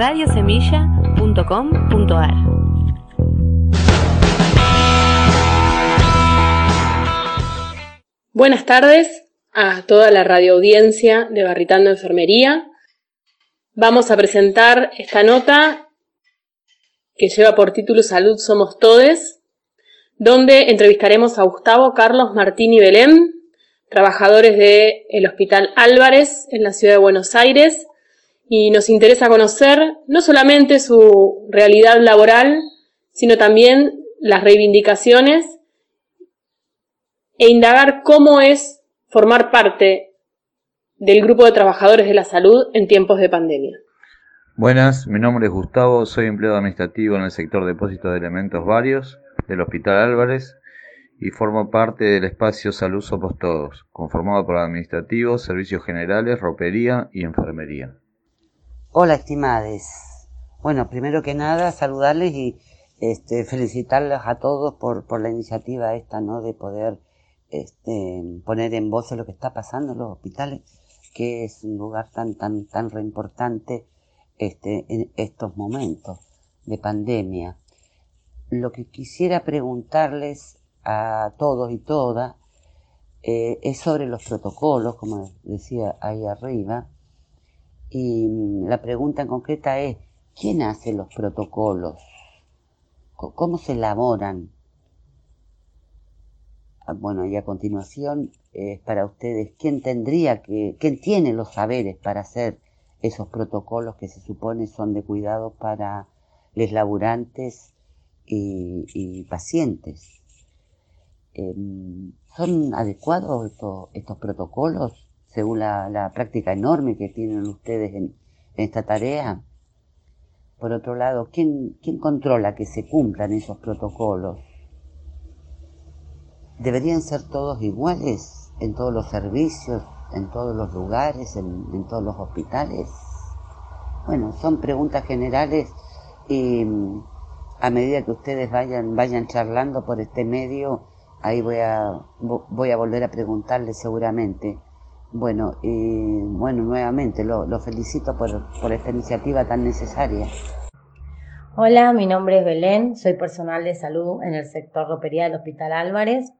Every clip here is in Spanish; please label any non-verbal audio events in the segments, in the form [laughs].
radiosemilla.com.ar. Buenas tardes a toda la radioaudiencia de Barritando Enfermería. Vamos a presentar esta nota que lleva por título Salud Somos Todes, donde entrevistaremos a Gustavo Carlos Martín y Belén, trabajadores del Hospital Álvarez en la ciudad de Buenos Aires, y nos interesa conocer no solamente su realidad laboral, sino también las reivindicaciones e indagar cómo es formar parte del grupo de trabajadores de la salud en tiempos de pandemia. Buenas, mi nombre es Gustavo, soy empleado administrativo en el sector depósito de elementos varios del Hospital Álvarez y formo parte del espacio Salud Somos Todos, conformado por administrativos, servicios generales, ropería y enfermería. Hola, estimades. Bueno, primero que nada, saludarles y este, felicitarles a todos por, por la iniciativa esta, ¿no? De poder este, poner en voz lo que está pasando en los hospitales, que es un lugar tan, tan, tan re importante este, en estos momentos de pandemia. Lo que quisiera preguntarles a todos y todas eh, es sobre los protocolos, como decía ahí arriba, y mm, la pregunta en concreta es, ¿quién hace los protocolos? ¿Cómo se elaboran? Ah, bueno, y a continuación es para ustedes, ¿quién tendría que, quién tiene los saberes para hacer esos protocolos que se supone son de cuidado para los laburantes y, pacientes? Em, ¿Son adecuados estos protocolos? Según la, práctica enorme que tienen ustedes en, esta tarea. Por otro lado, ¿quién, ¿quién controla que se cumplan esos protocolos? ¿Deberían ser todos iguales en todos los servicios, en todos los lugares, en, todos los hospitales? Bueno, son preguntas generales y mm, a medida que ustedes vayan, vayan charlando por este medio, ahí voy a, voy a volver a preguntarles seguramente bueno, bueno, nuevamente lo, felicito por, por esta iniciativa tan necesaria. Hola, mi nombre es Belén, soy personal de salud en el sector ropería del Hospital Álvarez.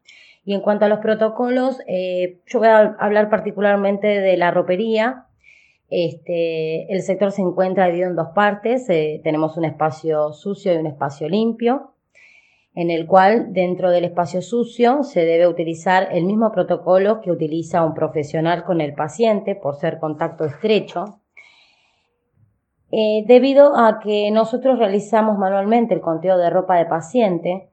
Y en cuanto a los protocolos, eh, yo voy a hablar particularmente de la ropería. Este, el sector se encuentra dividido en dos partes. Eh, tenemos un espacio sucio y un espacio limpio en el cual dentro del espacio sucio se debe utilizar el mismo protocolo que utiliza un profesional con el paciente por ser contacto estrecho. Eh, debido a que nosotros realizamos manualmente el conteo de ropa de paciente,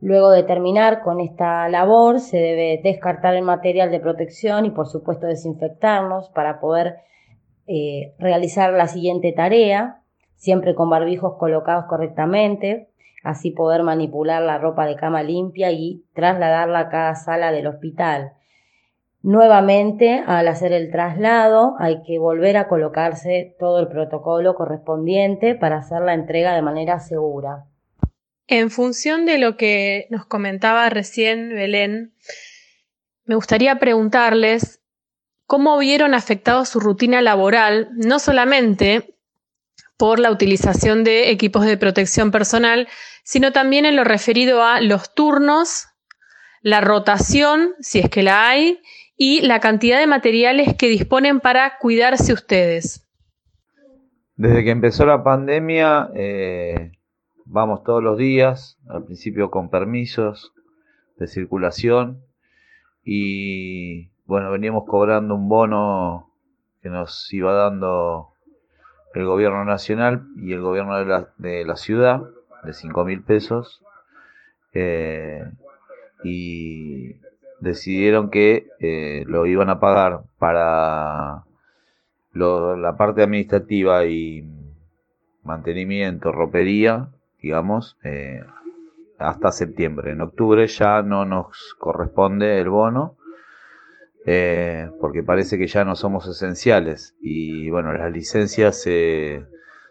luego de terminar con esta labor se debe descartar el material de protección y por supuesto desinfectarnos para poder eh, realizar la siguiente tarea, siempre con barbijos colocados correctamente, así poder manipular la ropa de cama limpia y trasladarla a cada sala del hospital. Nuevamente, al hacer el traslado, hay que volver a colocarse todo el protocolo correspondiente para hacer la entrega de manera segura. En función de lo que nos comentaba recién Belén, me gustaría preguntarles cómo vieron afectado su rutina laboral, no solamente por la utilización de equipos de protección personal, sino también en lo referido a los turnos, la rotación, si es que la hay, y la cantidad de materiales que disponen para cuidarse ustedes. Desde que empezó la pandemia, eh, vamos todos los días, al principio con permisos de circulación y bueno, veníamos cobrando un bono que nos iba dando el gobierno nacional y el gobierno de la, de la ciudad de 5 mil pesos eh, y decidieron que eh, lo iban a pagar para la parte administrativa y mantenimiento, ropería, digamos, eh, hasta septiembre. En octubre ya no nos corresponde el bono. Porque parece que ya no somos esenciales. Y bueno las licencias se,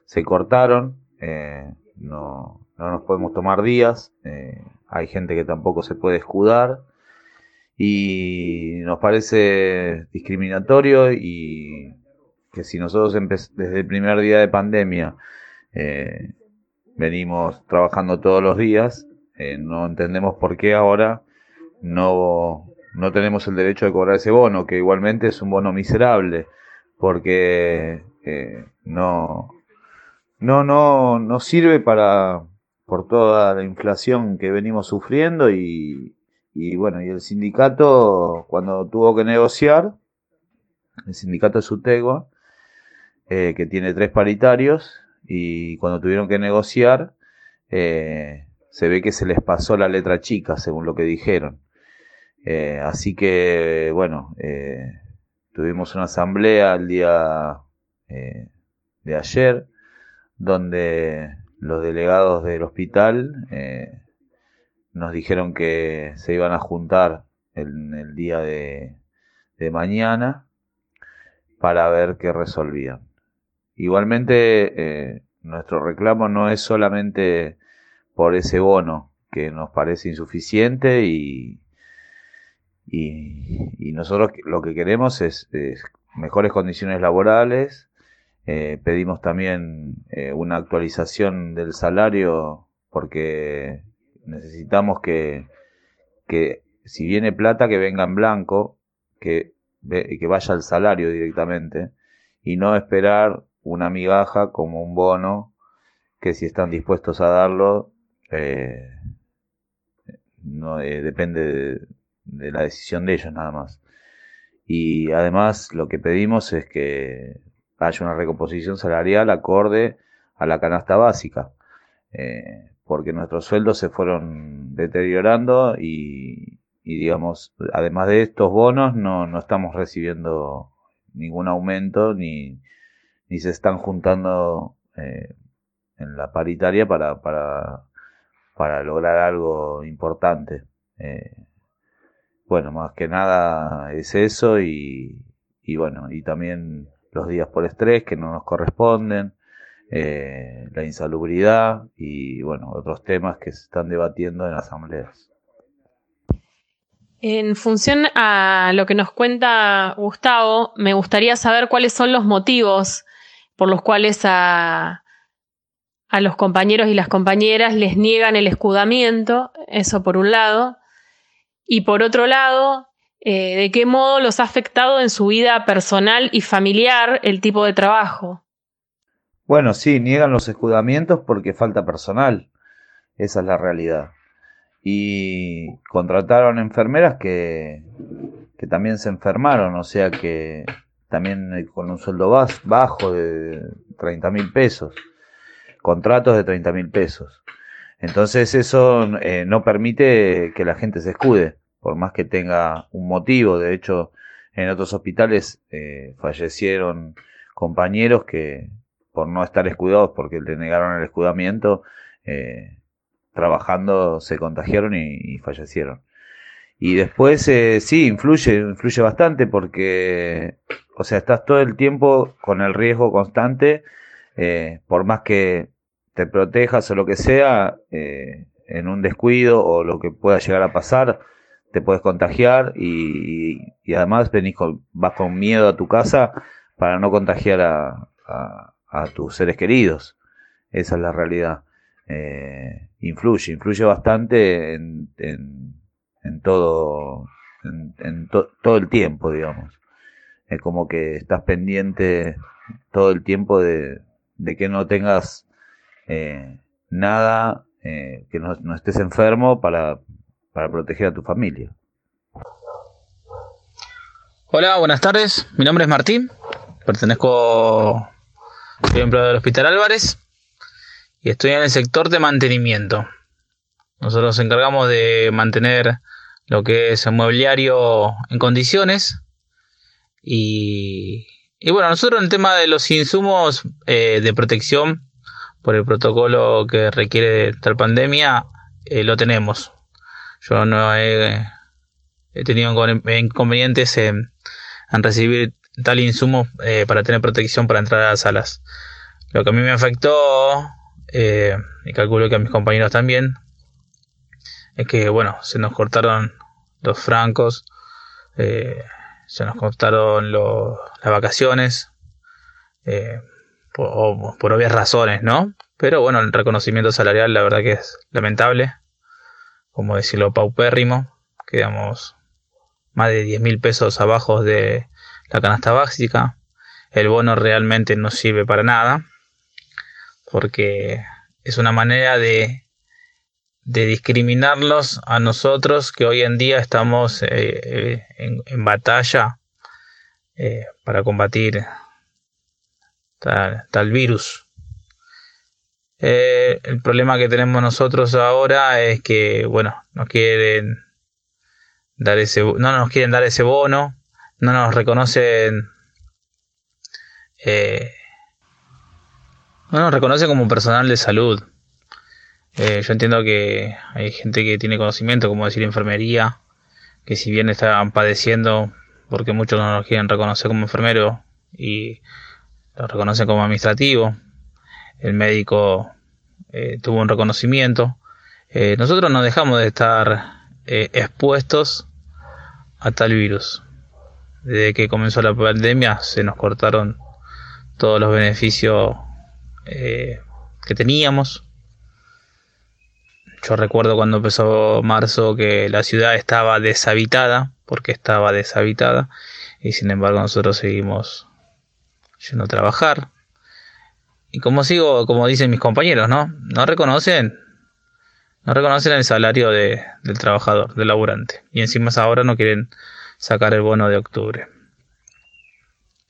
se cortaron no, no nos podemos tomar días, eh, hay gente que tampoco se puede escudar. Y nos parece discriminatorio y que si nosotros desde el primer día de pandemia eh, venimos trabajando todos los días, eh, no entendemos por qué ahora no, no tenemos el derecho de cobrar ese bono, que igualmente es un bono miserable, porque eh, no, no, no, no sirve para, por toda la inflación que venimos sufriendo y, y bueno, y el sindicato cuando tuvo que negociar, el sindicato de Sutegua, eh, que tiene tres paritarios, y cuando tuvieron que negociar, eh, se ve que se les pasó la letra chica, según lo que dijeron. Eh, así que, bueno, tuvimos una asamblea el día de ayer, donde los delegados del hospital nos dijeron que se iban a juntar en el día de, de mañana para ver qué resolvían. Igualmente, eh, nuestro reclamo no es solamente por ese bono que nos parece insuficiente y, y, nosotros lo que queremos es, mejores condiciones laborales. Eh, pedimos también eh, una actualización del salario porque necesitamos que, que si viene plata que venga en blanco, que, que vaya al salario directamente y no esperar una migaja como un bono que si están dispuestos a darlo eh, no eh, depende de, la decisión de ellos nada más y además lo que pedimos es que haya una recomposición salarial acorde a la canasta básica eh, porque nuestros sueldos se fueron deteriorando y, y, digamos además de estos bonos no, no estamos recibiendo ningún aumento ni ni se están juntando eh, en la paritaria para, para, para lograr algo importante. Eh, bueno, más que nada es eso y, y, bueno, y también los días por estrés que no nos corresponden, eh, la insalubridad y bueno, otros temas que se están debatiendo en asambleas. En función a lo que nos cuenta Gustavo, me gustaría saber cuáles son los motivos por los cuales a, a los compañeros y las compañeras les niegan el escudamiento, eso por un lado, y por otro lado, eh, de qué modo los ha afectado en su vida personal y familiar el tipo de trabajo. Bueno, sí, niegan los escudamientos porque falta personal, esa es la realidad. Y contrataron enfermeras que, que también se enfermaron, o sea que también eh, con un sueldo bajo de 30 mil pesos, contratos de 30 mil pesos. Entonces eso eh, no permite que la gente se escude, por más que tenga un motivo. De hecho, en otros hospitales eh, fallecieron compañeros que por no estar escudados porque le negaron el escudamiento, trabajando se contagiaron y fallecieron. Y después eh, sí, influye, influye bastante porque, o sea, estás todo el tiempo con el riesgo constante, eh, por más que te protejas o lo que sea, eh, en un descuido o lo que pueda llegar a pasar, te puedes contagiar y, y además venís con, vas con miedo a tu casa para no contagiar a, a, tus seres queridos. Esa es la realidad. Eh, influye, influye bastante en, en en todo, en, todo el tiempo, digamos. Es como que estás pendiente todo el tiempo de, de que no tengas eh, nada, eh, que no, no, estés enfermo para, para proteger a tu familia. Hola, buenas tardes. Mi nombre es Martín. Pertenezco, soy empleado del Hospital Álvarez y estoy en el sector de mantenimiento. Nosotros nos encargamos de mantener lo que es el mobiliario en condiciones. Y, bueno, nosotros en el tema de los insumos eh, de protección por el protocolo que requiere tal pandemia, eh, lo tenemos. Yo no he, tenido inconvenientes en, recibir tal insumo eh, para tener protección para entrar a las salas. Lo que a mí me afectó, y calculo que a mis compañeros también, es que, bueno, se nos cortaron los francos, eh, se nos cortaron las vacaciones, eh, por, por, obvias razones, ¿no? Pero bueno, el reconocimiento salarial la verdad que es lamentable, como decirlo, paupérrimo, quedamos más de 10 mil pesos abajo de la canasta básica, el bono realmente no sirve para nada, porque es una manera de, discriminarlos a nosotros que hoy en día estamos eh, eh, en, batalla eh, para combatir tal, virus. El problema que tenemos nosotros ahora es que, bueno, nos quieren dar ese, no nos quieren dar ese bono, no nos reconocen eh, no nos reconoce como personal de salud. Eh, yo entiendo que hay gente que tiene conocimiento, como decir enfermería, que si bien están padeciendo, porque muchos no nos quieren reconocer como enfermero y lo reconocen como administrativo, el médico eh, tuvo un reconocimiento. Eh, nosotros no dejamos de estar expuestos a tal virus. Desde que comenzó la pandemia se nos cortaron todos los beneficios eh, que teníamos. Yo recuerdo cuando empezó marzo que la ciudad estaba deshabitada, porque estaba deshabitada, y sin embargo nosotros seguimos yendo a trabajar. Y como sigo, como dicen mis compañeros, ¿no? No reconocen, no reconocen el salario de, del trabajador, del laburante. Y encima ahora no quieren sacar el bono de octubre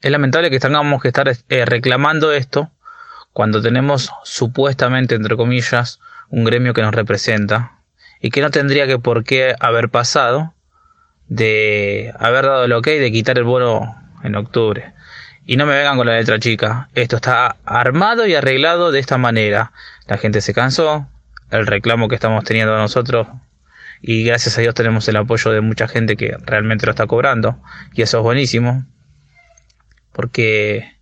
es lamentable que tengamos que estar eh, reclamando esto cuando tenemos supuestamente, entre comillas, un gremio que nos representa y que no tendría que por qué haber pasado de haber dado el ok de quitar el bono en octubre. Y no me vengan con la letra chica. Esto está armado y arreglado de esta manera. La gente se cansó. El reclamo que estamos teniendo nosotros. Y gracias a Dios tenemos el apoyo de mucha gente que realmente lo está cobrando. Y eso es buenísimo porque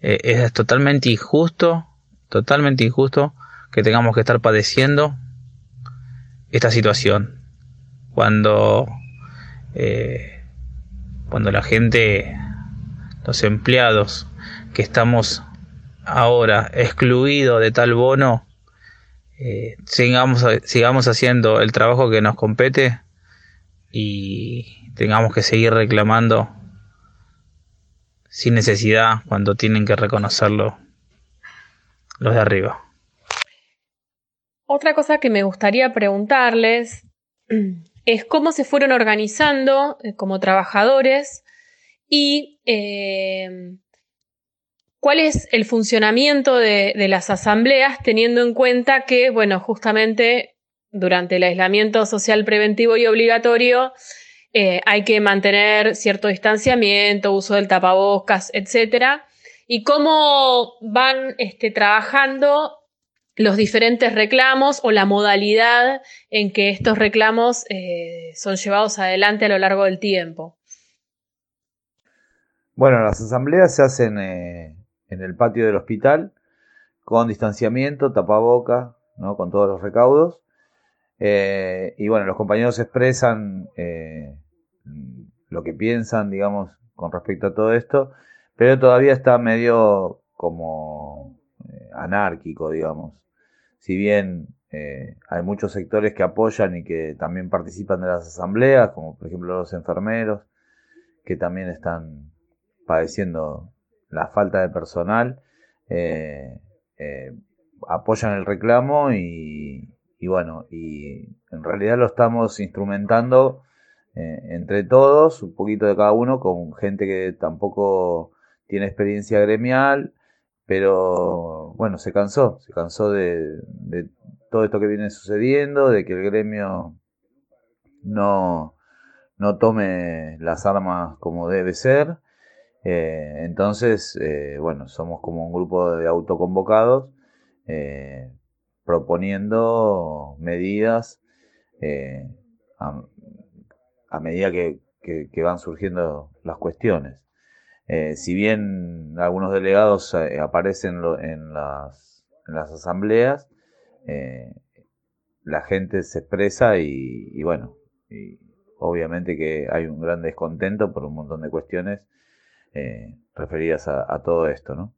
eh, es totalmente injusto, totalmente injusto que tengamos que estar padeciendo esta situación cuando eh, cuando la gente los empleados que estamos ahora excluidos de tal bono eh, sigamos, sigamos haciendo el trabajo que nos compete y tengamos que seguir reclamando sin necesidad cuando tienen que reconocerlo los de arriba. Otra cosa que me gustaría preguntarles [clears throat] es cómo se fueron organizando eh, como trabajadores y eh, cuál es el funcionamiento de, de, las asambleas teniendo en cuenta que, bueno, justamente durante el aislamiento social preventivo y obligatorio eh, hay que mantener cierto distanciamiento, uso del tapabocas, etc. Y cómo van este, trabajando los diferentes reclamos o la modalidad en que estos reclamos eh, son llevados adelante a lo largo del tiempo. Bueno, las asambleas se hacen eh, en el patio del hospital con distanciamiento, tapaboca, ¿no? con todos los recaudos. y bueno, los compañeros expresan lo que piensan, digamos, con respecto a todo esto, pero todavía está medio como eh, anárquico, digamos. Si bien eh, hay muchos sectores que apoyan y que también participan de las asambleas, como por ejemplo los enfermeros, que también están padeciendo la falta de personal, eh, apoyan el reclamo y, y bueno, y en realidad lo estamos instrumentando eh, entre todos, un poquito de cada uno, con gente que tampoco tiene experiencia gremial, pero bueno, se cansó, se cansó de, todo esto que viene sucediendo, de que el gremio no, no tome las armas como debe ser. Eh, entonces, eh, bueno, somos como un grupo de autoconvocados proponiendo medidas a medida que, van surgiendo las cuestiones. Eh, si bien algunos delegados eh, aparecen en, las, asambleas, eh, la gente se expresa y, bueno, y obviamente que hay un gran descontento por un montón de cuestiones eh, referidas a, todo esto, ¿no?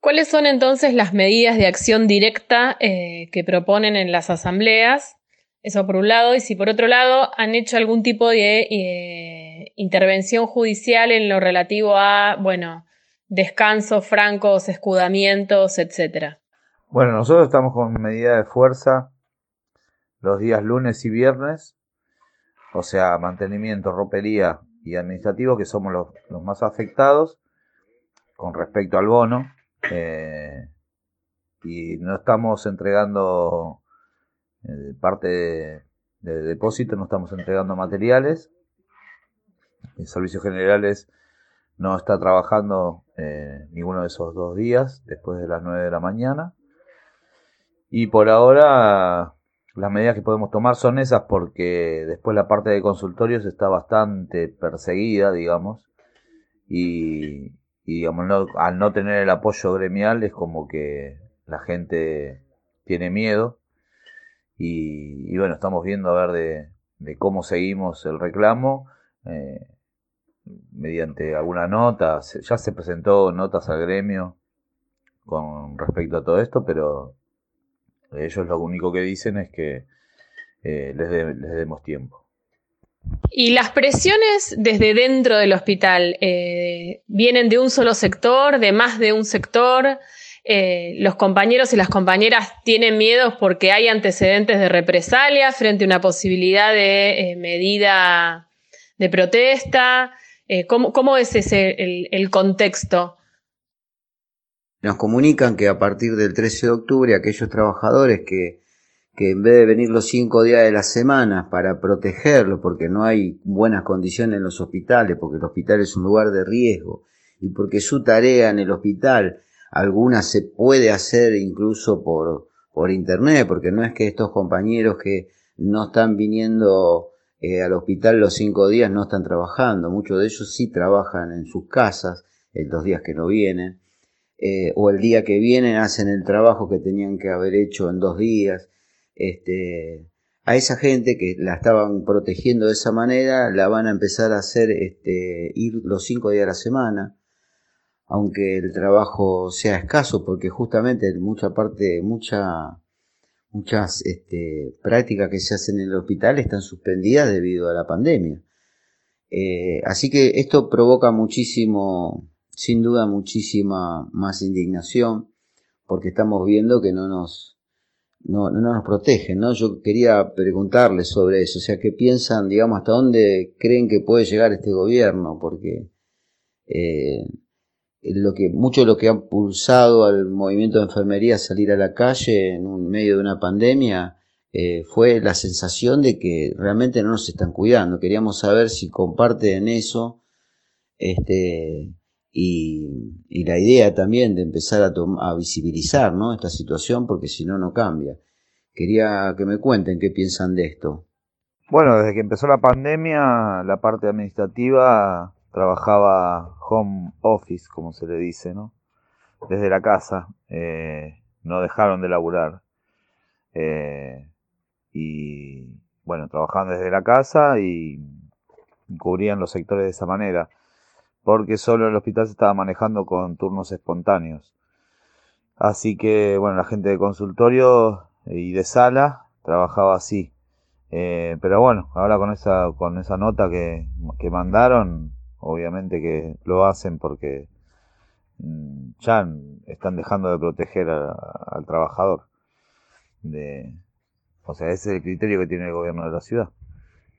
¿Cuáles son entonces las medidas de acción directa eh, que proponen en las asambleas? Eso por un lado, y si por otro lado han hecho algún tipo de eh, intervención judicial en lo relativo a, bueno, descansos francos, escudamientos, etcétera. Bueno, nosotros estamos con medida de fuerza los días lunes y viernes, o sea, mantenimiento, ropería y administrativo, que somos los, más afectados con respecto al bono. Eh, y no estamos entregando eh, parte de, depósito, no estamos entregando materiales. En servicios generales no está trabajando eh, ninguno de esos dos días después de las 9 de la mañana. Y por ahora las medidas que podemos tomar son esas porque después la parte de consultorios está bastante perseguida, digamos, y, digamos, al no tener el apoyo gremial es como que la gente tiene miedo y, bueno, estamos viendo a ver de, cómo seguimos el reclamo. Eh, mediante alguna nota, ya se presentó notas al gremio con respecto a todo esto, pero ellos lo único que dicen es que eh, les, demos tiempo. ¿Y las presiones desde dentro del hospital eh, vienen de un solo sector, de más de un sector? Eh, ¿Los compañeros y las compañeras tienen miedos porque hay antecedentes de represalia frente a una posibilidad de medida de protesta? ¿cómo, es ese el, el contexto? Nos comunican que a partir del 13 de octubre aquellos trabajadores que, que en vez de venir los cinco días de la semana para protegerlo, porque no hay buenas condiciones en los hospitales, porque el hospital es un lugar de riesgo, y porque su tarea en el hospital, alguna se puede hacer incluso por, por internet, porque no es que estos compañeros que no están viniendo eh, al hospital los cinco días no están trabajando, muchos de ellos sí trabajan en sus casas, en los días que no vienen, eh, o el día que vienen hacen el trabajo que tenían que haber hecho en dos días. Este, a esa gente que la estaban protegiendo de esa manera, la van a empezar a hacer este, ir los cinco días a la semana, aunque el trabajo sea escaso, porque justamente mucha parte, mucha, muchas este, prácticas que se hacen en el hospital están suspendidas debido a la pandemia. Eh, así que esto provoca muchísimo, sin duda muchísima más indignación porque estamos viendo que no nos, no, no nos protegen, ¿no? Yo quería preguntarles sobre eso, o sea, ¿qué piensan, digamos, hasta dónde creen que puede llegar este gobierno? Porque eh, lo que, mucho de lo que ha pulsado al movimiento de enfermería a salir a la calle en medio de una pandemia eh, fue la sensación de que realmente no nos están cuidando. Queríamos saber si comparten eso, este, y, la idea también de empezar a, a visibilizar esta situación porque si no, no cambia. Quería que me cuenten qué piensan de esto. Bueno, desde que empezó la pandemia, la parte administrativa trabajaba home office, como se le dice, ¿no? Desde la casa. Eh, no dejaron de laburar. Eh, y bueno, trabajaban desde la casa y cubrían los sectores de esa manera porque solo el hospital se estaba manejando con turnos espontáneos. Así que, bueno, la gente de consultorio y de sala trabajaba así. Eh, pero bueno, ahora con esa, con esa nota que, que mandaron, obviamente que lo hacen porque mm, ya están dejando de proteger al trabajador. De, o sea, ese es el criterio que tiene el gobierno de la ciudad.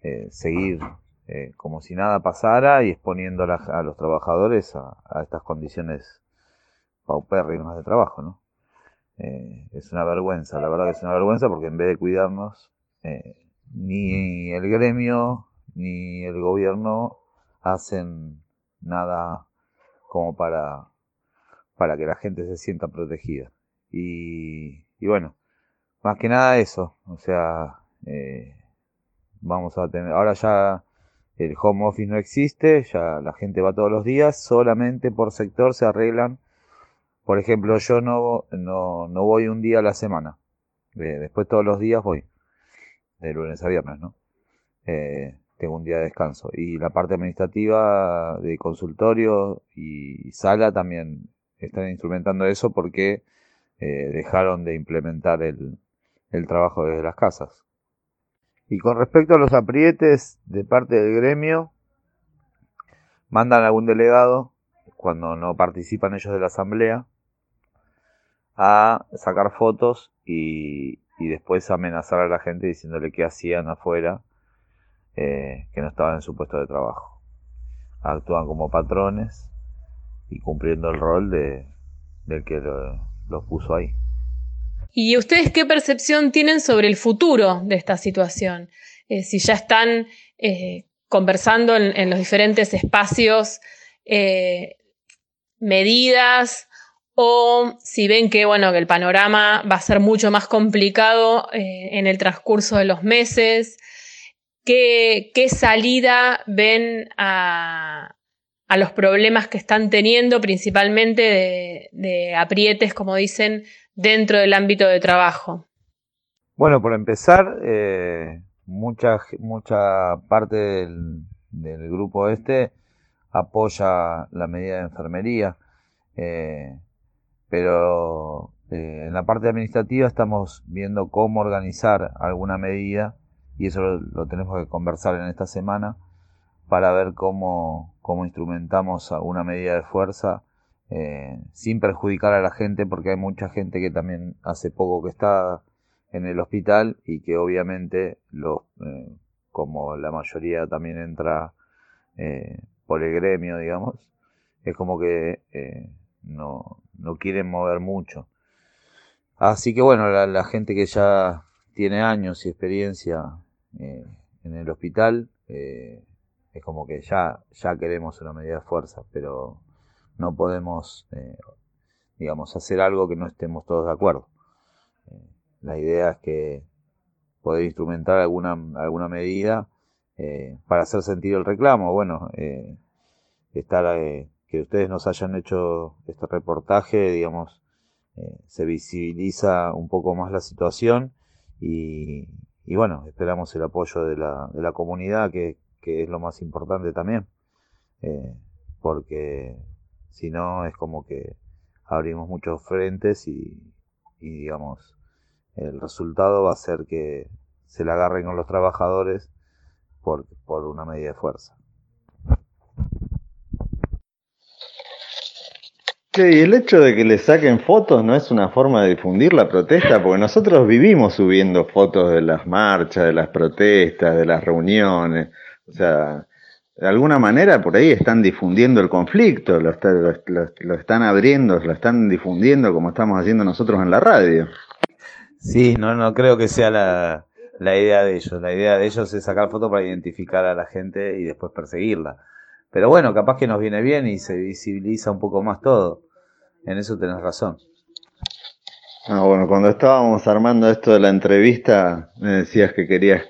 Eh, seguir eh, como si nada pasara y exponiendo a, los trabajadores a, estas condiciones paupérrimas de trabajo, ¿no? Eh, es una vergüenza, la verdad que es una vergüenza porque en vez de cuidarnos, eh, ni el gremio ni el gobierno hacen nada como para, para que la gente se sienta protegida. Y, y bueno, más que nada eso, o sea, vamos a tener, ahora ya el home office no existe, ya la gente va todos los días, solamente por sector se arreglan. Por ejemplo, yo no, no, no voy un día a la semana, después todos los días voy, de lunes a viernes, ¿no? Eh, tengo un día de descanso. Y la parte administrativa de consultorio y sala también están instrumentando eso porque eh, dejaron de implementar el, el trabajo desde las casas. Y con respecto a los aprietes de parte del gremio, mandan algún delegado, cuando no participan ellos de la asamblea, a sacar fotos y, y después amenazar a la gente diciéndole que hacían afuera, eh, que no estaban en su puesto de trabajo. Actúan como patrones y cumpliendo el rol de, del que los puso ahí. ¿Y ustedes qué percepción tienen sobre el futuro de esta situación? Eh, si ya están eh, conversando en, los diferentes espacios eh, medidas o si ven que, bueno, que el panorama va a ser mucho más complicado en el transcurso de los meses, ¿qué, qué salida ven a, los problemas que están teniendo, principalmente de aprietes, como dicen, dentro del ámbito de trabajo? Bueno, por empezar, eh, mucha, mucha parte del, grupo este apoya la medida de enfermería, eh, pero eh, en la parte administrativa estamos viendo cómo organizar alguna medida y eso lo, tenemos que conversar en esta semana para ver cómo, cómo instrumentamos alguna medida de fuerza eh, sin perjudicar a la gente, porque hay mucha gente que también hace poco que está en el hospital y que obviamente, lo, eh, como la mayoría también entra eh, por el gremio, digamos, es como que no, no quieren mover mucho. Así que bueno, la, gente que ya tiene años y experiencia en el hospital, es como que ya, ya queremos una medida de fuerza, pero no podemos, eh, digamos, hacer algo que no estemos todos de acuerdo. Eh, la idea es que poder instrumentar alguna, alguna medida eh, para hacer sentir el reclamo. Bueno, estar, que ustedes nos hayan hecho este reportaje, digamos, se visibiliza un poco más la situación y, y bueno, esperamos el apoyo de la, de la comunidad, que, que es lo más importante también, porque si no, es como que abrimos muchos frentes y, digamos, el resultado va a ser que se le agarren con los trabajadores por, por una medida de fuerza. y el hecho de que le saquen fotos no es una forma de difundir la protesta, porque nosotros vivimos subiendo fotos de las marchas, de las protestas, de las reuniones. O sea, de alguna manera por ahí están difundiendo el conflicto, lo, están abriendo, lo están difundiendo como estamos haciendo nosotros en la radio. Sí, no, no creo que sea la, idea de ellos. La idea de ellos es sacar fotos para identificar a la gente y después perseguirla. Pero bueno, capaz que nos viene bien y se visibiliza un poco más todo. En eso tenés razón. Ah, bueno, cuando estábamos armando esto de la entrevista, me decías que querías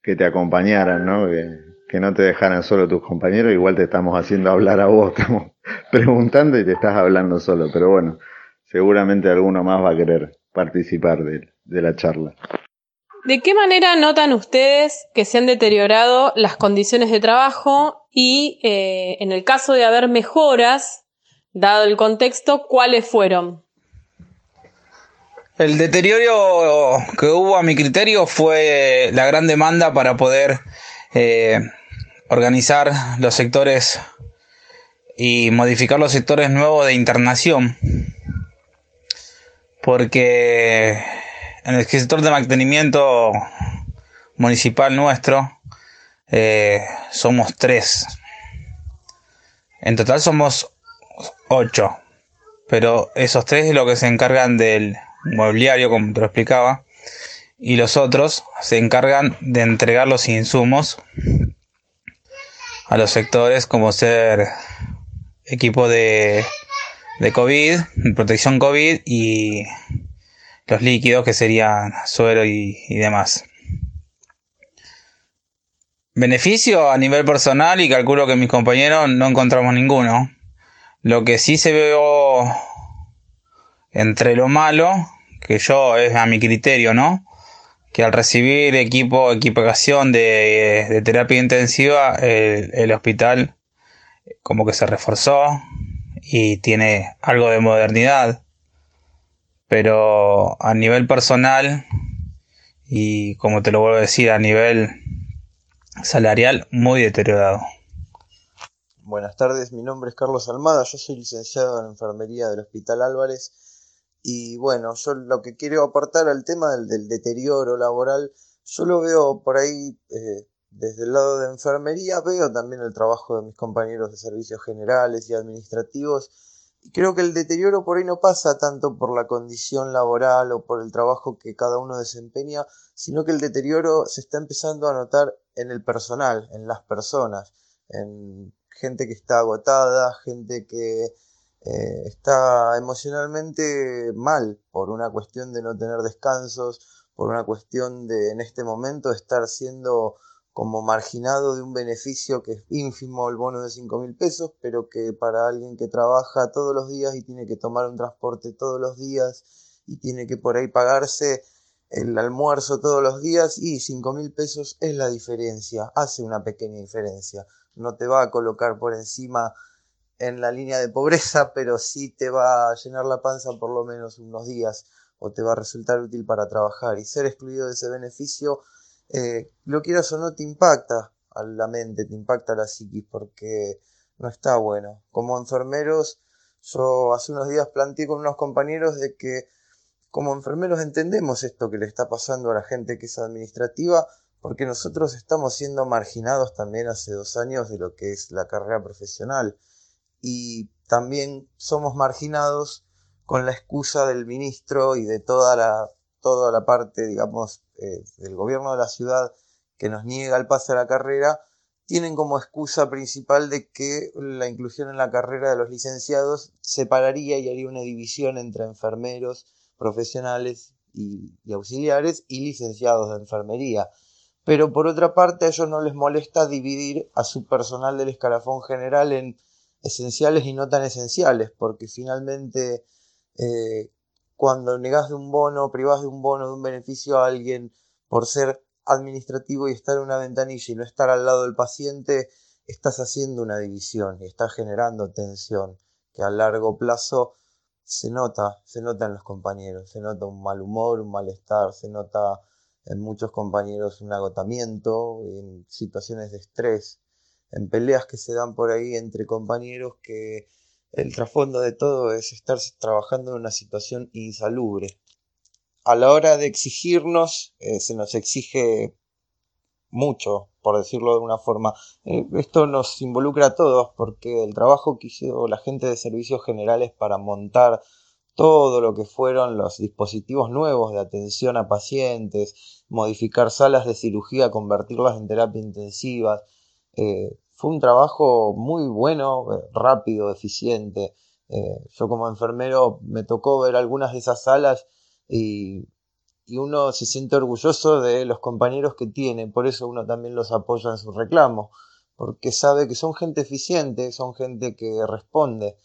que te acompañaran, ¿no? que no te dejaran solo tus compañeros, igual te estamos haciendo hablar a vos, [laughs] estamos preguntando y te estás hablando solo, pero bueno, seguramente alguno más va a querer participar de, la charla. ¿De qué manera notan ustedes que se han deteriorado las condiciones de trabajo y eh, en el caso de haber mejoras, dado el contexto, cuáles fueron? El deterioro que hubo a mi criterio fue la gran demanda para poder eh, organizar los sectores y modificar los sectores nuevos de internación. Porque en el sector de mantenimiento municipal nuestro eh, somos tres. En total somos ocho. Pero esos tres es lo que se encargan del mobiliario, como te lo explicaba. Y los otros se encargan de entregar los insumos a los sectores como ser equipo de, de COVID, protección COVID y los líquidos que serían suero y, demás. Beneficio a nivel personal y calculo que mis compañeros no encontramos ninguno. Lo que sí se veo entre lo malo, que yo es a mi criterio, ¿no? Que al recibir equipo, equipación de, terapia intensiva, el, hospital como que se reforzó y tiene algo de modernidad. Pero a nivel personal, y como te lo vuelvo a decir, a nivel salarial, muy deteriorado. Buenas tardes, mi nombre es Carlos Almada, yo soy licenciado en enfermería del Hospital Álvarez y bueno, yo lo que quiero aportar al tema del, deterioro laboral, yo lo veo por ahí eh, desde el lado de enfermería, veo también el trabajo de mis compañeros de servicios generales y administrativos y creo que el deterioro por ahí no pasa tanto por la condición laboral o por el trabajo que cada uno desempeña, sino que el deterioro se está empezando a notar en el personal, en las personas, en gente que está agotada, gente que eh, está emocionalmente mal por una cuestión de no tener descansos, por una cuestión de en este momento estar siendo como marginado de un beneficio que es ínfimo el bono de 5 mil pesos, pero que para alguien que trabaja todos los días y tiene que tomar un transporte todos los días y tiene que por ahí pagarse el almuerzo todos los días y 5 mil pesos es la diferencia, hace una pequeña diferencia. No te va a colocar por encima en la línea de pobreza, pero sí te va a llenar la panza por lo menos unos días o te va a resultar útil para trabajar. Y ser excluido de ese beneficio, eh, lo quieras o no, te impacta a la mente, te impacta a la psiquis porque no está bueno. Como enfermeros, yo hace unos días planteé con unos compañeros de que como enfermeros entendemos esto que le está pasando a la gente que es administrativa, porque nosotros estamos siendo marginados también hace dos años de lo que es la carrera profesional y también somos marginados con la excusa del ministro y de toda la, toda la parte, digamos, eh, del gobierno de la ciudad que nos niega el pase a la carrera, tienen como excusa principal de que la inclusión en la carrera de los licenciados separaría y haría una división entre enfermeros, profesionales y, y auxiliares y licenciados de enfermería. Pero por otra parte a ellos no les molesta dividir a su personal del escalafón general en esenciales y no tan esenciales, porque finalmente eh, cuando negas de un bono, privas de un bono, de un beneficio a alguien por ser administrativo y estar en una ventanilla y no estar al lado del paciente, estás haciendo una división y estás generando tensión que a largo plazo se nota, se nota en los compañeros, se nota un mal humor, un malestar, se nota en muchos compañeros un agotamiento, en situaciones de estrés en peleas que se dan por ahí entre compañeros que el trasfondo de todo es estar trabajando en una situación insalubre. A la hora de exigirnos, eh, se nos exige mucho, por decirlo de una forma. Eh, esto nos involucra a todos porque el trabajo que hizo la gente de servicios generales para montar todo lo que fueron los dispositivos nuevos de atención a pacientes, modificar salas de cirugía, convertirlas en terapia intensiva, eh, fue un trabajo muy bueno, eh, rápido, eficiente. Eh, yo como enfermero me tocó ver algunas de esas salas y, uno se siente orgulloso de los compañeros que tiene, por eso uno también los apoya en su reclamo, porque sabe que son gente eficiente, son gente que responde,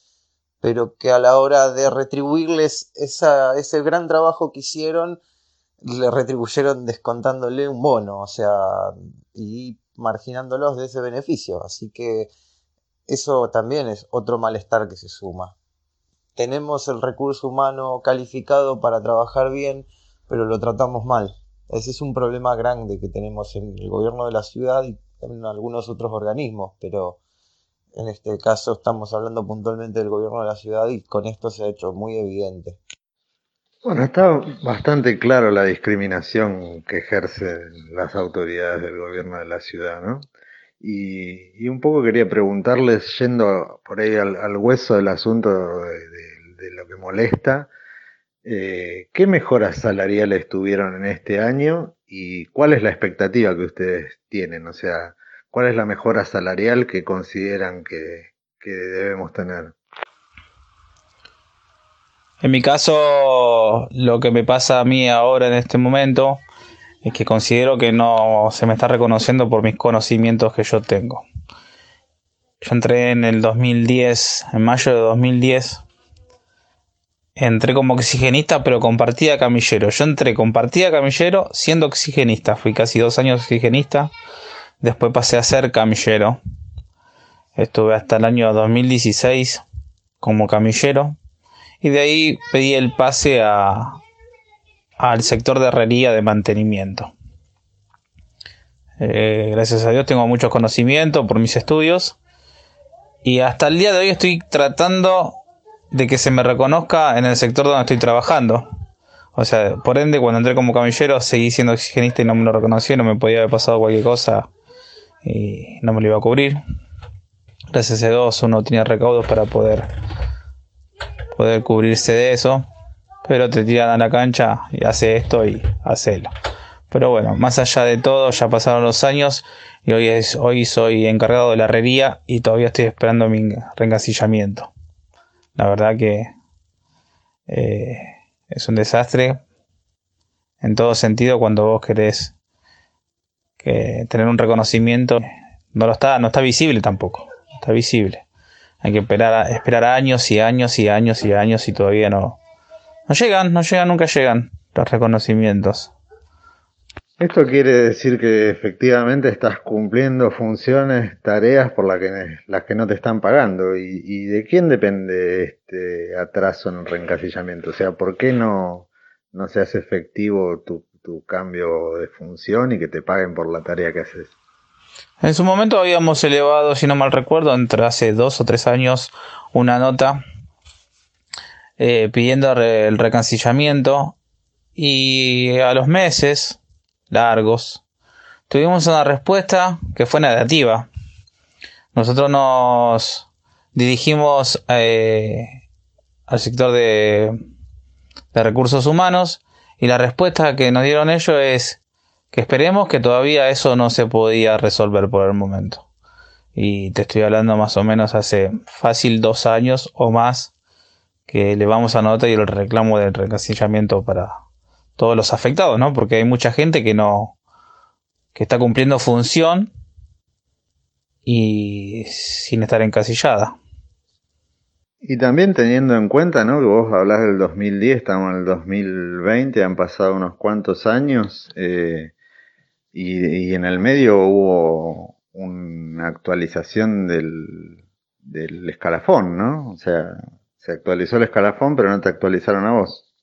pero que a la hora de retribuirles ese gran trabajo que hicieron, le retribuyeron descontándole un bono, o sea, y marginándolos de ese beneficio. Así que eso también es otro malestar que se suma. Tenemos el recurso humano calificado para trabajar bien, pero lo tratamos mal. Ese es un problema grande que tenemos en el gobierno de la ciudad y en algunos otros organismos, pero en este caso estamos hablando puntualmente del gobierno de la ciudad y con esto se ha hecho muy evidente. Bueno, está bastante claro la discriminación que ejercen las autoridades del gobierno de la ciudad, ¿no? Y, un poco quería preguntarles, yendo por ahí al, hueso del asunto de, lo que molesta, eh, ¿qué mejoras salariales tuvieron en este año y cuál es la expectativa que ustedes tienen? O sea, ¿cuál es la mejora salarial que consideran que debemos tener? En mi caso, lo que me pasa a mí ahora en este momento es que considero que no se me está reconociendo por mis conocimientos que yo tengo. Yo entré en el 2010, en mayo de 2010, entré como oxigenista, pero compartía camillero. Yo entré compartía camillero siendo oxigenista. Fui casi dos años oxigenista. Después pasé a ser camillero. Estuve hasta el año 2016 como camillero. Y de ahí pedí el pase a, al sector de herrería de mantenimiento. Eh, gracias a Dios tengo muchos conocimientos por mis estudios. Y hasta el día de hoy estoy tratando de que se me reconozca en el sector donde estoy trabajando. O sea, por ende, cuando entré como camillero, seguí siendo oxigenista y no me lo reconocí, no me podía haber pasado cualquier cosa y no me lo iba a cubrir. Gracias a Dios uno tenía recaudos para poder, poder cubrirse de eso. Pero te tiran a la cancha y hace esto y hacelo. Pero bueno, más allá de todo, ya pasaron los años y hoy, hoy soy encargado de la herrería y todavía estoy esperando mi reencasillamiento. La verdad que eh, es un desastre en todo sentido cuando vos querés que tener un reconocimiento. No lo está, no está visible tampoco. Está visible. Hay que esperar, esperar años y años y años y años y todavía no, no llegan, no llegan, nunca llegan los reconocimientos. Esto quiere decir que efectivamente estás cumpliendo funciones, tareas por las que, las que no te están pagando. ¿Y, de quién depende este atraso en el reencasillamiento? O sea, ¿por qué no, no se hace efectivo tu, tu cambio de función y que te paguen por la tarea que haces? En su momento habíamos elevado, si no mal recuerdo, entre hace dos o tres años, una nota eh, pidiendo el recancillamiento y a los meses largos, tuvimos una respuesta que fue negativa. Nosotros nos dirigimos eh, al sector de, de recursos humanos y la respuesta que nos dieron ellos es que esperemos que todavía eso no se podía resolver por el momento. Y te estoy hablando más o menos hace fácil dos años o más que le vamos a nota y el reclamo del recasillamiento para, todos los afectados, ¿no? Porque hay mucha gente que no, que está cumpliendo función y sin estar encasillada. Y también teniendo en cuenta, ¿no? Que vos hablas del 2010, estamos en el 2020, han pasado unos cuantos años eh, y, en el medio hubo una actualización del, escalafón, ¿no? O sea, se actualizó el escalafón, pero no te actualizaron a vos.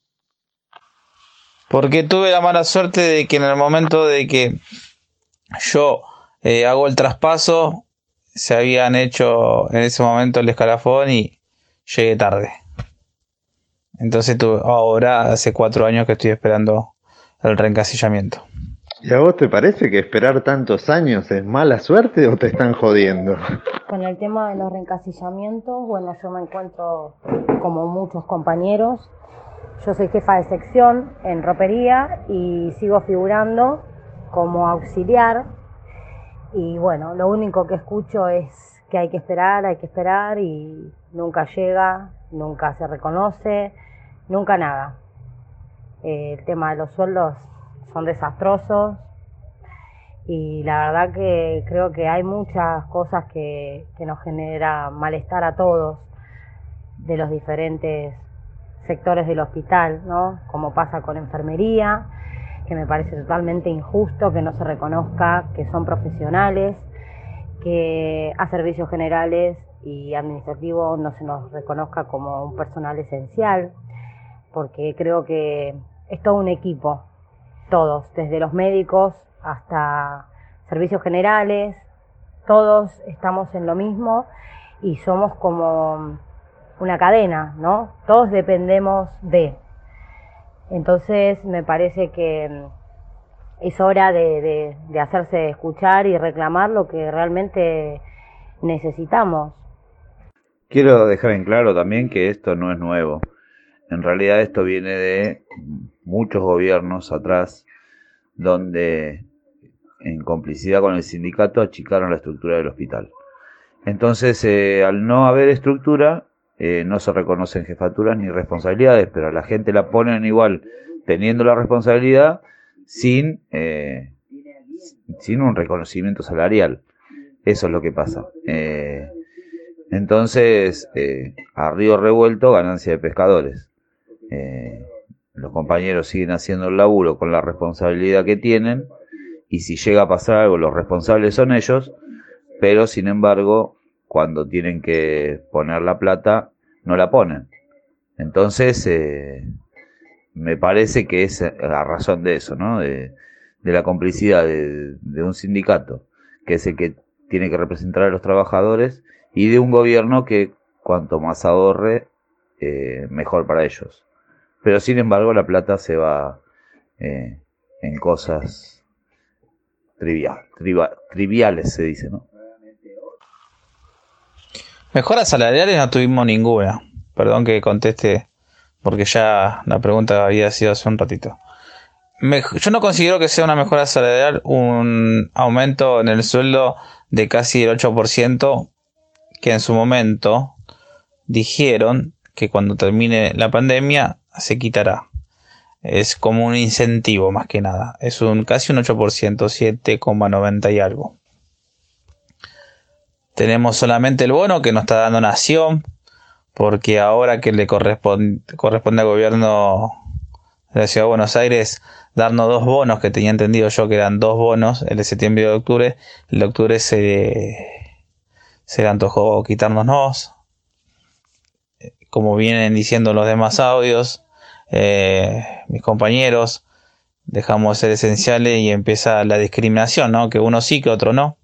Porque tuve la mala suerte de que en el momento de que yo eh, hago el traspaso, se habían hecho en ese momento el escalafón y llegué tarde. Entonces tuve, ahora hace cuatro años que estoy esperando el reencasillamiento. ¿Y a vos te parece que esperar tantos años es mala suerte o te están jodiendo? Con el tema de los reencasillamientos, bueno, yo me encuentro como muchos compañeros yo soy jefa de sección en ropería y sigo figurando como auxiliar. Y bueno, lo único que escucho es que hay que esperar, hay que esperar y nunca llega, nunca se reconoce, nunca nada. Eh, el tema de los sueldos son desastrosos y la verdad que creo que hay muchas cosas que, que nos genera malestar a todos de los diferentes sectores del hospital, ¿no? Como pasa con enfermería, que me parece totalmente injusto que no se reconozca que son profesionales, que a servicios generales y administrativos no se nos reconozca como un personal esencial, porque creo que es todo un equipo, todos, desde los médicos hasta servicios generales, todos estamos en lo mismo y somos como una cadena, ¿no? Todos dependemos de. Entonces me parece que mm, es hora de, de, hacerse escuchar y reclamar lo que realmente necesitamos. Quiero dejar en claro también que esto no es nuevo. En realidad esto viene de muchos gobiernos atrás donde en complicidad con el sindicato achicaron la estructura del hospital. Entonces, eh, al no haber estructura, eh, no se reconocen jefaturas ni responsabilidades, pero a la gente la ponen igual teniendo la responsabilidad sin, eh, sin un reconocimiento salarial. Eso es lo que pasa. Eh, entonces, a río revuelto, ganancia de pescadores. Los compañeros siguen haciendo el laburo con la responsabilidad que tienen y si llega a pasar algo los responsables son ellos, pero sin embargo cuando tienen que poner la plata no la ponen. Entonces eh, me parece que es la razón de eso, ¿no? De, la complicidad de, un sindicato, que es el que tiene que representar a los trabajadores, y de un gobierno que cuanto más ahorre, eh, mejor para ellos. Pero sin embargo la plata se va eh, en cosas trivial, triviales, se dice, ¿no? Mejoras salariales no tuvimos ninguna. Perdón que conteste porque ya la pregunta había sido hace un ratito. yo no considero que sea una mejora salarial un aumento en el sueldo de casi el 8% que en su momento dijeron que cuando termine la pandemia se quitará. Es como un incentivo más que nada. Es un casi un 8%, 7,90 y algo. Tenemos solamente el bono que nos está dando Nación, porque ahora que le corresponde, corresponde al gobierno de la Ciudad de Buenos Aires darnos dos bonos, que tenía entendido yo que eran dos bonos, el de septiembre y el de octubre, el de octubre se, se le antojó quitárnoslos como vienen diciendo los demás audios, eh, mis compañeros, dejamos de ser esenciales y empieza la discriminación, ¿no? Que uno sí, que otro no.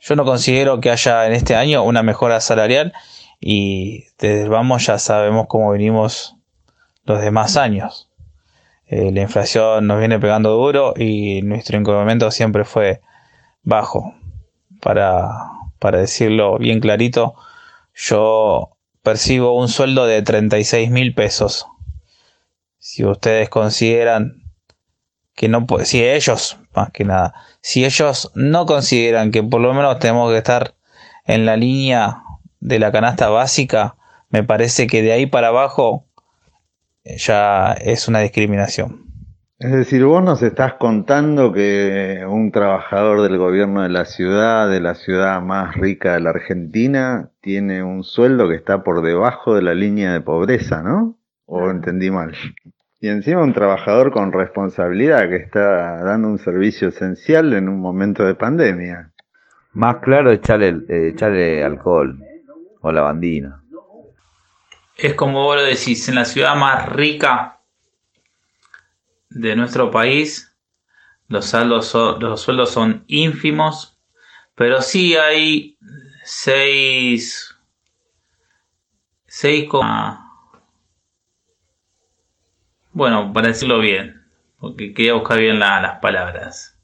Yo no considero que haya en este año una mejora salarial y desde vamos ya sabemos cómo venimos los demás años. Eh, la inflación nos viene pegando duro y nuestro incremento siempre fue bajo. Para, para decirlo bien clarito, yo percibo un sueldo de 36 mil pesos. Si ustedes consideran que no si ellos, más que nada, si ellos no consideran que por lo menos tenemos que estar en la línea de la canasta básica, me parece que de ahí para abajo ya es una discriminación. Es decir, vos nos estás contando que un trabajador del gobierno de la ciudad, de la ciudad más rica de la Argentina, tiene un sueldo que está por debajo de la línea de pobreza, ¿no? ¿O entendí mal? Y encima un trabajador con responsabilidad que está dando un servicio esencial en un momento de pandemia. Más claro, echarle, eh, echarle alcohol o lavandina. Es como vos lo decís, en la ciudad más rica de nuestro país, los, saldos los sueldos son ínfimos, pero sí hay 6, 6, bueno, para decirlo bien, porque quería buscar bien las palabras,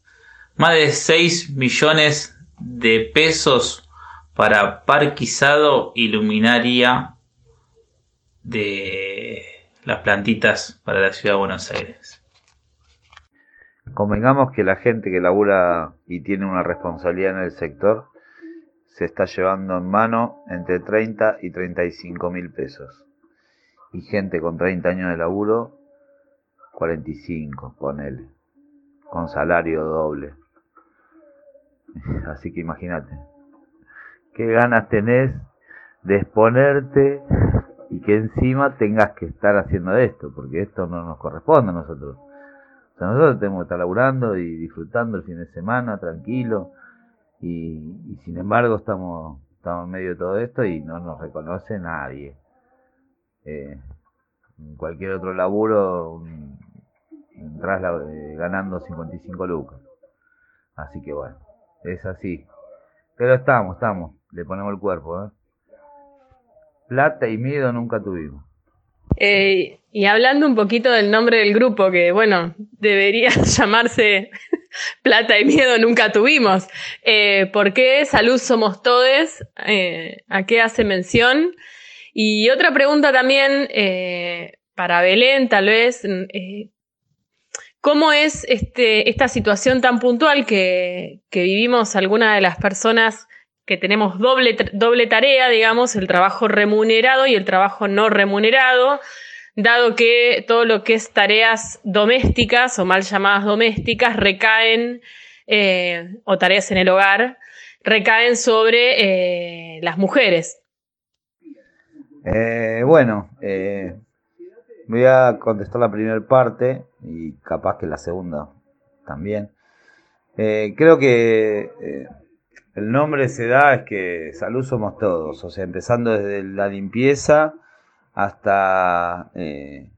más de 6 millones de pesos para parquizado y luminaria de las plantitas para la ciudad de Buenos Aires. Convengamos que la gente que labura y tiene una responsabilidad en el sector se está llevando en mano entre 30 y 35 mil pesos. Y gente con 30 años de laburo, 45, él con salario doble. [laughs] Así que imagínate, qué ganas tenés de exponerte y que encima tengas que estar haciendo esto, porque esto no nos corresponde a nosotros nosotros tenemos que estar laburando y disfrutando el fin de semana, tranquilo, y, sin embargo estamos, estamos en medio de todo esto y no nos reconoce nadie. Eh, en cualquier otro laburo entras eh, ganando 55 lucas. Así que bueno, es así. Pero estamos, estamos, le ponemos el cuerpo. ¿eh? Plata y miedo nunca tuvimos. Eh, y hablando un poquito del nombre del grupo, que bueno, debería [laughs] llamarse [laughs] Plata y Miedo Nunca Tuvimos. Eh, ¿Por qué Salud Somos Todes? Eh, ¿A qué hace mención? Y otra pregunta también para Belén, tal vez. ¿Cómo es este, esta situación tan puntual que, que vivimos algunas de las personas que tenemos doble, doble tarea, digamos, el trabajo remunerado y el trabajo no remunerado, dado que todo lo que es tareas domésticas o mal llamadas domésticas recaen, eh, o tareas en el hogar, recaen sobre eh, las mujeres. Eh, bueno, voy a contestar la primera parte y capaz que la segunda también. Creo que el nombre se da es que salud somos todos, o sea, empezando desde la limpieza hasta eh,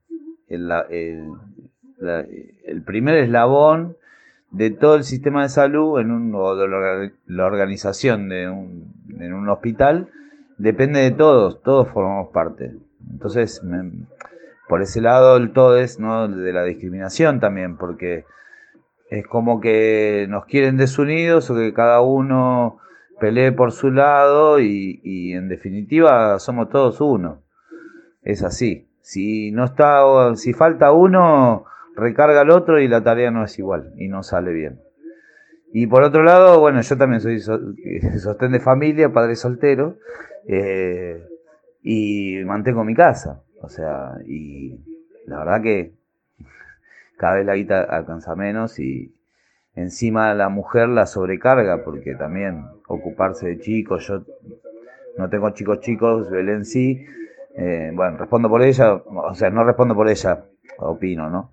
el, primer eslabón de todo el sistema de salud en un, o de la, orga- la organización de un, en un hospital depende de todos, todos formamos parte. Entonces, por ese lado el todo es ¿no? de la discriminación también, porque es como que nos quieren desunidos o que cada uno pelee por su lado y, y en definitiva somos todos uno. Es así. Si no está, si falta uno, recarga al otro y la tarea no es igual y no sale bien. Y por otro lado, bueno, yo también soy so- sostén de familia, padre soltero, eh, y mantengo mi casa. O sea, y la verdad que cada vez la guita alcanza menos y encima la mujer la sobrecarga porque también ocuparse de chicos, yo no tengo chicos chicos, Belén sí, eh, bueno, respondo por ella, o sea, no respondo por ella, opino, ¿no?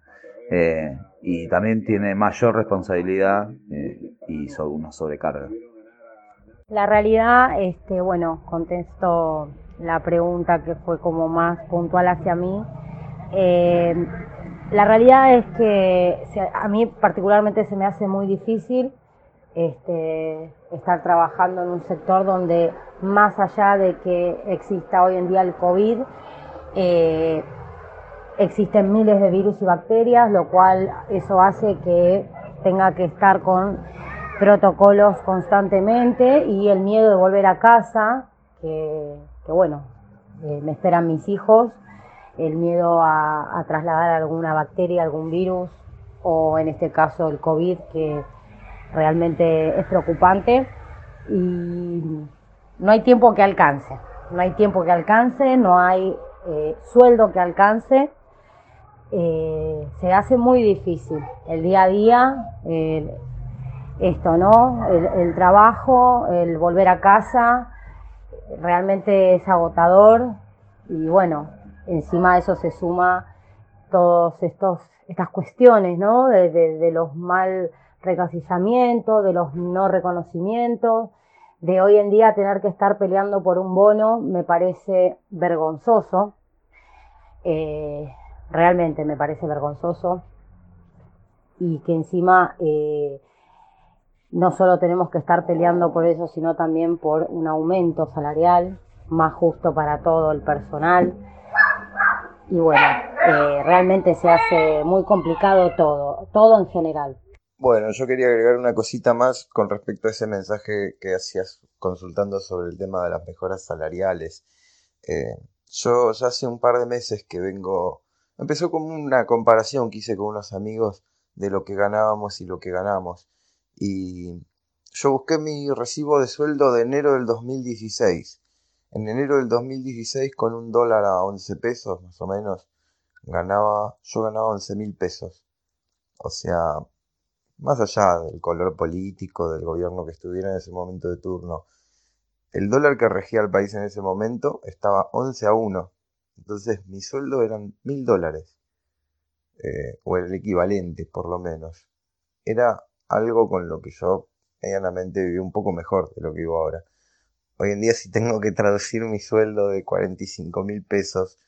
Eh, y también tiene mayor responsabilidad eh, y so- una sobrecarga. La realidad, este, bueno, contesto la pregunta que fue como más puntual hacia mí. La realidad es que a mí particularmente se me hace muy difícil este, estar trabajando en un sector donde más allá de que exista hoy en día el COVID, eh, existen miles de virus y bacterias, lo cual eso hace que tenga que estar con protocolos constantemente y el miedo de volver a casa, que, que bueno, eh, me esperan mis hijos, el miedo a, trasladar alguna bacteria, algún virus, o en este caso el COVID, que realmente es preocupante. Y no hay tiempo que alcance, no hay tiempo que alcance, no hay eh, sueldo que alcance. Eh, se hace muy difícil el día a día, esto, ¿no? El, el trabajo, el volver a casa, realmente es agotador y bueno, encima de eso se suma estos estas cuestiones, ¿no? De los mal recasillamientos, de los no reconocimientos, de hoy en día tener que estar peleando por un bono me parece vergonzoso. Eh, realmente me parece vergonzoso y que encima eh, no solo tenemos que estar peleando por eso, sino también por un aumento salarial más justo para todo el personal. Y bueno, eh, realmente se hace muy complicado todo, todo en general. Bueno, yo quería agregar una cosita más con respecto a ese mensaje que hacías consultando sobre el tema de las mejoras salariales. Eh, yo ya hace un par de meses que vengo, empezó como una comparación que hice con unos amigos de lo que ganábamos y lo que ganamos. Y yo busqué mi recibo de sueldo de enero del 2016. En enero del 2016 con un dólar a 11 pesos más o menos, ganaba, yo ganaba 11 mil pesos. O sea, más allá del color político del gobierno que estuviera en ese momento de turno, el dólar que regía al país en ese momento estaba 11 a 1. Entonces mi sueldo eran mil dólares, eh, o el equivalente por lo menos. Era algo con lo que yo medianamente viví un poco mejor de lo que vivo ahora. Hoy en día si tengo que traducir mi sueldo de 45 mil pesos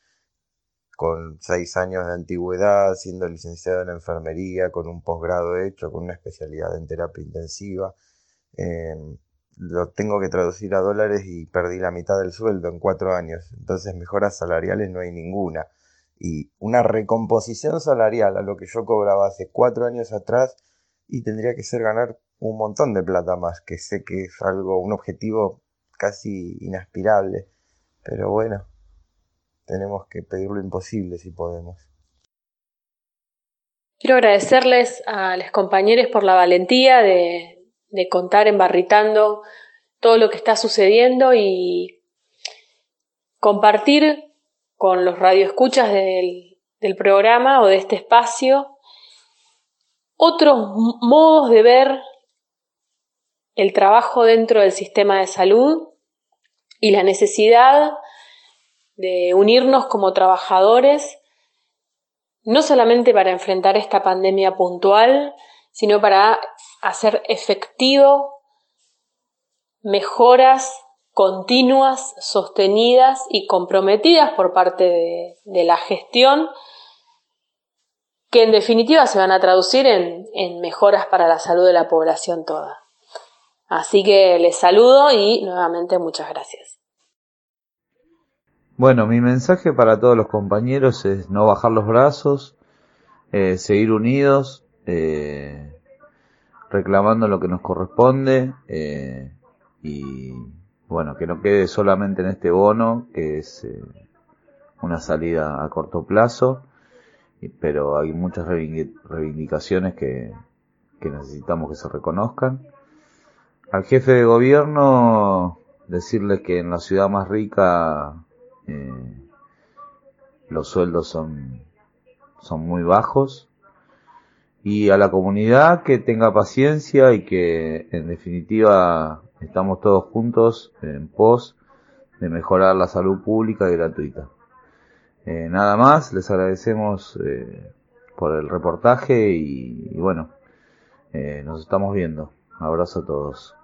con 6 años de antigüedad, siendo licenciado en enfermería, con un posgrado hecho, con una especialidad en terapia intensiva, eh, lo tengo que traducir a dólares y perdí la mitad del sueldo en 4 años. Entonces mejoras salariales no hay ninguna. Y una recomposición salarial a lo que yo cobraba hace 4 años atrás y tendría que ser ganar un montón de plata más, que sé que es algo, un objetivo casi inaspirable. Pero bueno, tenemos que pedir lo imposible si podemos. Quiero agradecerles a los compañeros por la valentía de, contar en Barritando todo lo que está sucediendo y compartir con los radioescuchas del, programa o de este espacio otros modos de ver el trabajo dentro del sistema de salud y la necesidad de unirnos como trabajadores, no solamente para enfrentar esta pandemia puntual, sino para hacer efectivo mejoras continuas, sostenidas y comprometidas por parte de, la gestión que en definitiva se van a traducir en mejoras para la salud de la población toda. Así que les saludo y nuevamente muchas gracias. Bueno, mi mensaje para todos los compañeros es no bajar los brazos, eh, seguir unidos, eh, reclamando lo que nos corresponde eh, y bueno, que no quede solamente en este bono, que es eh, una salida a corto plazo, pero hay muchas reivindicaciones que, necesitamos que se reconozcan. Al jefe de gobierno decirle que en la ciudad más rica eh, los sueldos son, son muy bajos y a la comunidad que tenga paciencia y que en definitiva estamos todos juntos en pos de mejorar la salud pública y gratuita. Eh, nada más, les agradecemos eh, por el reportaje y, bueno, eh, nos estamos viendo. Abrazo a todos.